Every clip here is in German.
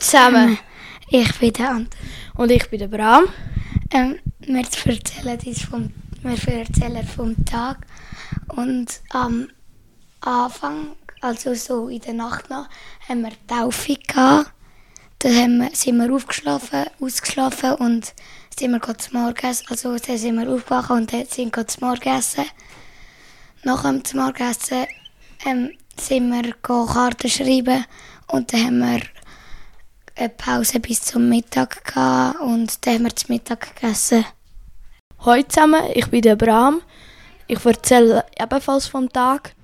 zusammen. Ich bin der Anton. Und ich bin der Bram. Ähm, wir erzählen uns vom, wir erzählen vom Tag. Und am Anfang, also so in der Nacht noch, haben wir Taufe gehabt. Dann haben wir, sind wir aufgeschlafen, ausgeschlafen und sind wir zum Morgenessen. Also dann sind wir aufgewacht und dann sind wir zum Morgenessen. Nach dem Morgenessen ähm, sind wir Karten schreiben und dann haben wir eine Pause bis zum Mittag gehabt und dann haben wir zum Mittag gegessen. Hallo zusammen, ich bin der Bram. Ich erzähle ebenfalls vom Tag.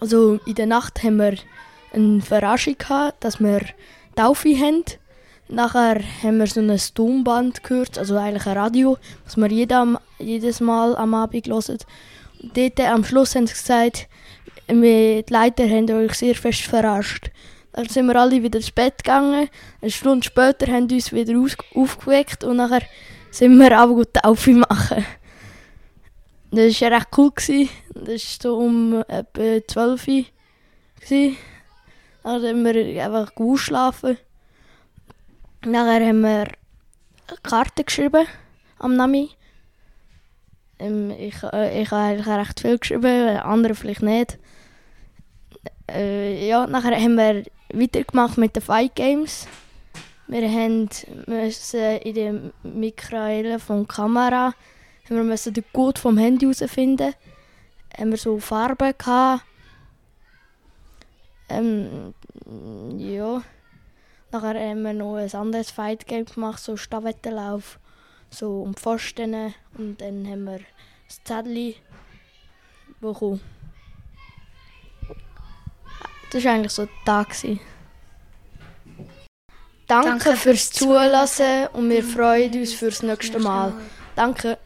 Also in der Nacht haben wir eine Verraschung gehabt, dass wir Taufe haben. Nachher haben wir so ein Tonband gehört, also eigentlich ein Radio, das wir jedem, jedes Mal am Abend hören. Und dort am Schluss haben sie gesagt, die Leiter haben euch sehr fest verarscht. Dann sind wir alle wieder ins Bett gegangen. Eine Stunde später haben sie uns wieder aufgeweckt und nachher sind wir auch gut Taufe machen. Das war recht cool. Das war so um etwa 12 Uhr. Dann haben wir einfach gut schlafen. Nachher haben wir Karten geschrieben am Nami. Ähm, ich, äh, ich habe recht viel geschrieben, andere vielleicht nicht. Äh, ja, nachher haben wir weitergemacht mit den Fight Games. Wir müssen in der Mikrowelle von Kamera haben wir den Code vom Handy herausfinden. Haben wir so Farben gehabt. Ähm, ja. Nachher haben wir noch ein anderes Fight Game gemacht, so Stafettenlauf, so um Pfosten. Und dann haben wir das Zettel bekommen. Das war eigentlich so der Tag. Danke, Danke fürs Zulassen und wir freuen uns fürs nächste Mal. Danke.